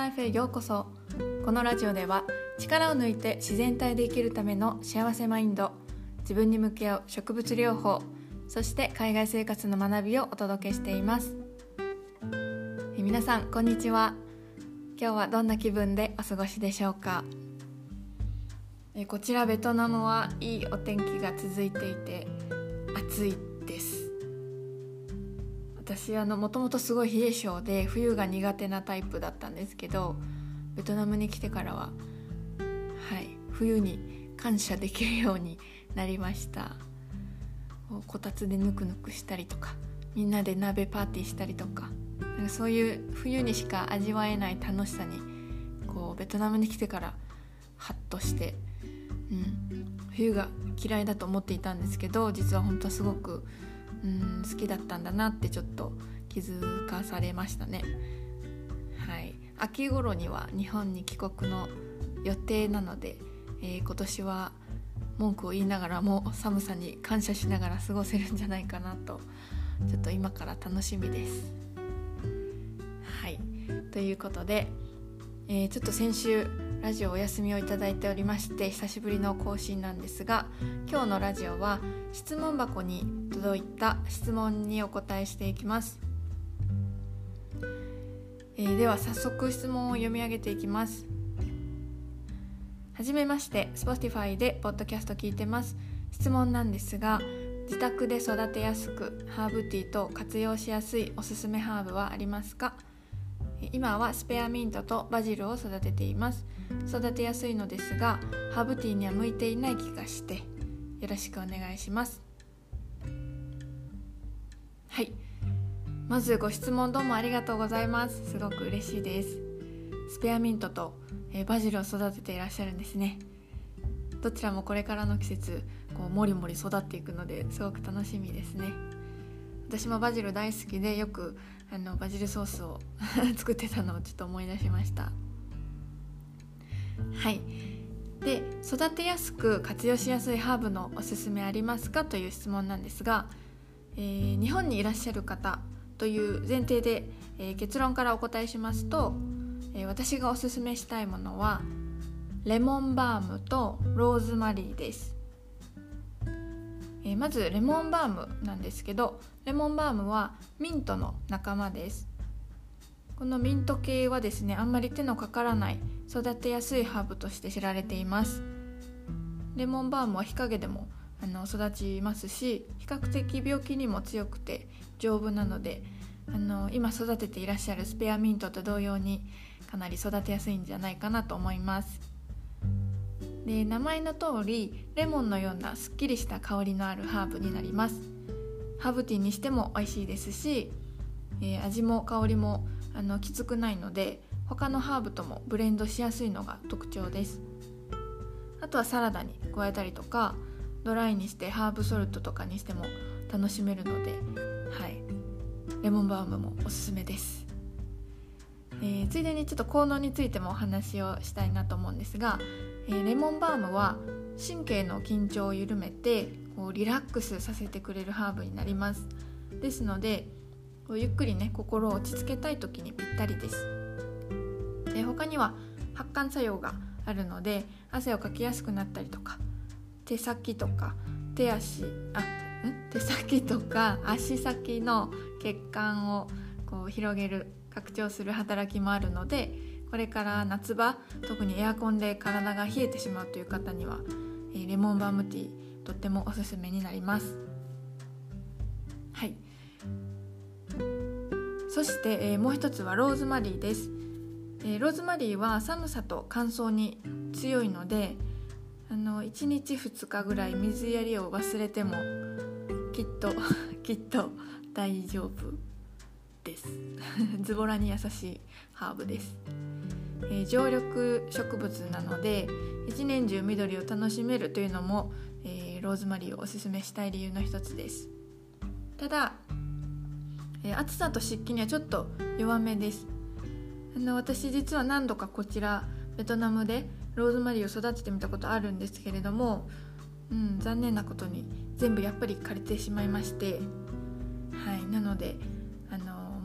ライフへようこそ。このラジオでは力を抜いて自然体で生きるための幸せマインド自分に向き合う植物療法そして海外生活の学びをお届けしています。え皆さんこんにちは。今日はどんな気分でお過ごしでしょうか？えこちらベトナムはいいお天気が続いていて暑いです。私あのもともとすごい冷え性で冬が苦手なタイプだったんですけどベトナムに来てからははい冬に感謝できるようになりました。こたつでぬくぬくしたりとかみんなで鍋パーティーしたりとかなんかそういう冬にしか味わえない楽しさにこうベトナムに来てからハッとして、うん、冬が嫌いだと思っていたんですけど実は本当はすごくうん好きだったんだなってちょっと気づかされましたね。はい。秋頃には日本に帰国の予定なので、えー、今年は文句を言いながらも寒さに感謝しながら過ごせるんじゃないかなとちょっと今から楽しみです。はい。ということで、えー、ちょっと先週ラジオお休みをいただいておりまして久しぶりの更新なんですが今日のラジオは質問箱に届いた質問にお答えしていきます、えー、では早速質問を読み上げていきます。はじめまして Spotify でポッドキャスト聞いてます。質問なんですが自宅で育てやすくハーブティーと活用しやすいおすすめハーブはありますか？今はスペアミントとバジルを育てています。育てやすいのですがハーブティーには向いていない気がしてよろしくお願いします。はい。まずご質問どうもありがとうございます。すごく嬉しいです。スペアミントと、えバジルを育てていらっしゃるんですね。どちらもこれからの季節こうもりもり育っていくのですごく楽しみですね。私もバジル大好きでよくあのバジルソースを 作ってたのをちょっと思い出しました。はい。で育てやすく活用しやすいハーブのおすすめありますかという質問なんですが、えー、日本にいらっしゃる方という前提で、えー、結論からお答えしますと、えー、私がおすすめしたいものはレモンバームとローズマリーです、えまずレモンバームなんですけどレモンバームはミントの仲間です。このミント系はですねあんまり手のかからない育てやすいハーブとして知られています。レモンバームは日陰でもあの育ちますし比較的病気にも強くて丈夫なのであの今育てていらっしゃるスペアミントと同様にかなり育てやすいんじゃないかなと思います。で名前の通りレモンのようなすっきりした香りのあるハーブになります。ハーブティーにしても美味しいですし、えー、味も香りもあのきつくないので他のハーブともブレンドしやすいのが特徴です。あとはサラダに加えたりとかドライにしてハーブソルトとかにしても楽しめるのではい。レモンバームもおすすめです、ついでにちょっと効能についてもお話をしたいなと思うんですが、えー、レモンバームは神経の緊張を緩めてこうリラックスさせてくれるハーブになります。ですのでこうゆっくりね心を落ち着けたい時にぴったりです。で他には発汗作用があるので汗をかきやすくなったりとか手先とか手足あん？手先とか足先の血管をこう広げる拡張する働きもあるのでこれから夏場特にエアコンで体が冷えてしまうという方には、えー、レモンバームティーとってもおすすめになります。はい。そして、えー、もう一つはローズマリーです、えー、ローズマリーは寒さと乾燥に強いのであの1日2日ぐらい水やりを忘れてもきっと きっと大丈夫。です。ズボラに優しいハーブです、えー、常緑植物なので一年中緑を楽しめるというのも、えー、ローズマリーをおすすめしたい理由の一つです。ただ、えー、暑さと湿気にはちょっと弱めです。あの私実は何度かこちらベトナムでローズマリーを育ててみたことあるんですけれども、うん、残念なことに全部やっぱり枯れてしまいまして。はいなので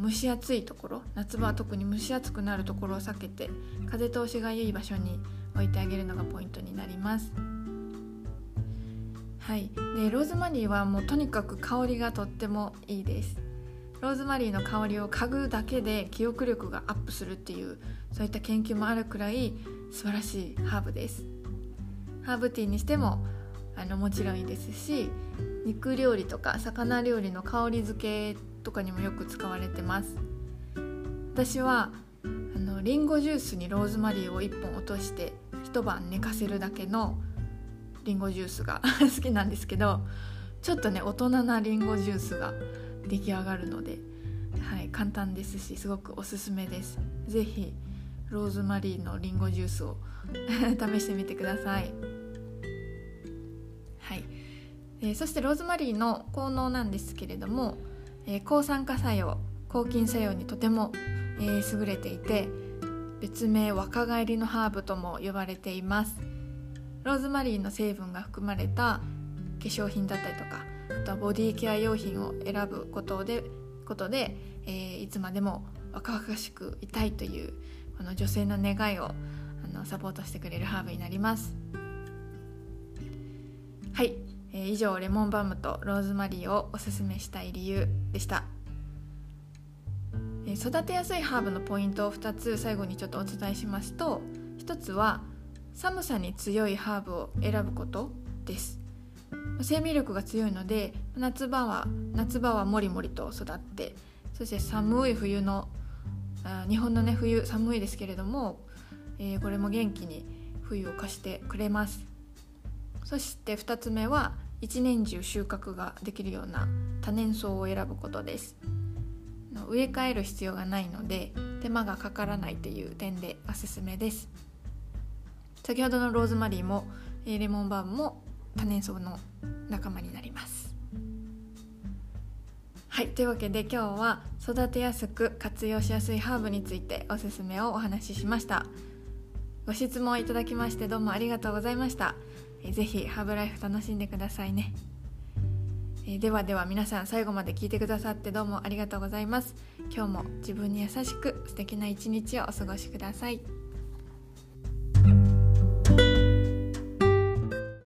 蒸し暑いところ夏場は特に蒸し暑くなるところを避けて風通しが良い場所に置いてあげるのがポイントになります。はい。でローズマリーはもうとにかく香りがとってもいいです。ローズマリーの香りを嗅ぐだけで記憶力がアップするっていうそういった研究もあるくらい素晴らしいハーブです。ハーブティーにしてもあのもちろんいいですし肉料理とか魚料理の香り付けとかにもよく使われてます。私はあのリンゴジュースにローズマリーを1本落として一晩寝かせるだけのリンゴジュースが 好きなんですけどちょっとね大人なリンゴジュースが出来上がるので、はい、簡単ですしすごくおすすめです。是非ローズマリーのリンゴジュースを 試してみてください。はい、えー、そしてローズマリーの効能なんですけれども、えー、抗酸化作用抗菌作用にとても、えー、優れていて別名若返りのハーブとも呼ばれています。ローズマリーの成分が含まれた化粧品だったりとかあとはボディケア用品を選ぶことでことで、えー、いつまでも若々しくいたいというこの女性の願いをあのサポートしてくれるハーブになります。はい、えー、以上レモンバームとローズマリーをおすすめしたい理由でした、えー、育てやすいハーブのポイントを2つ最後にちょっとお伝えしますと1つは寒さに強いハーブを選ぶことです。生命力が強いので夏場は夏場はもりもりと育ってそして寒い冬のあ日本のね冬寒いですけれども、えー、これも元気に冬を貸してくれます。そして2つ目は一年中収穫ができるような多年草を選ぶことです。植え替える必要がないので手間がかからないという点でおすすめです。先ほどのローズマリーもレモンバームも多年草の仲間になります。はいというわけで今日は育てやすく活用しやすいハーブについておすすめをお話ししました。ご質問いただきましてどうもありがとうございました。是非ハーブライフ楽しんでくださいねではでは皆さん最後まで聞いてくださってどうもありがとうございます今日も自分に優しく素敵な一日をお過ごしください。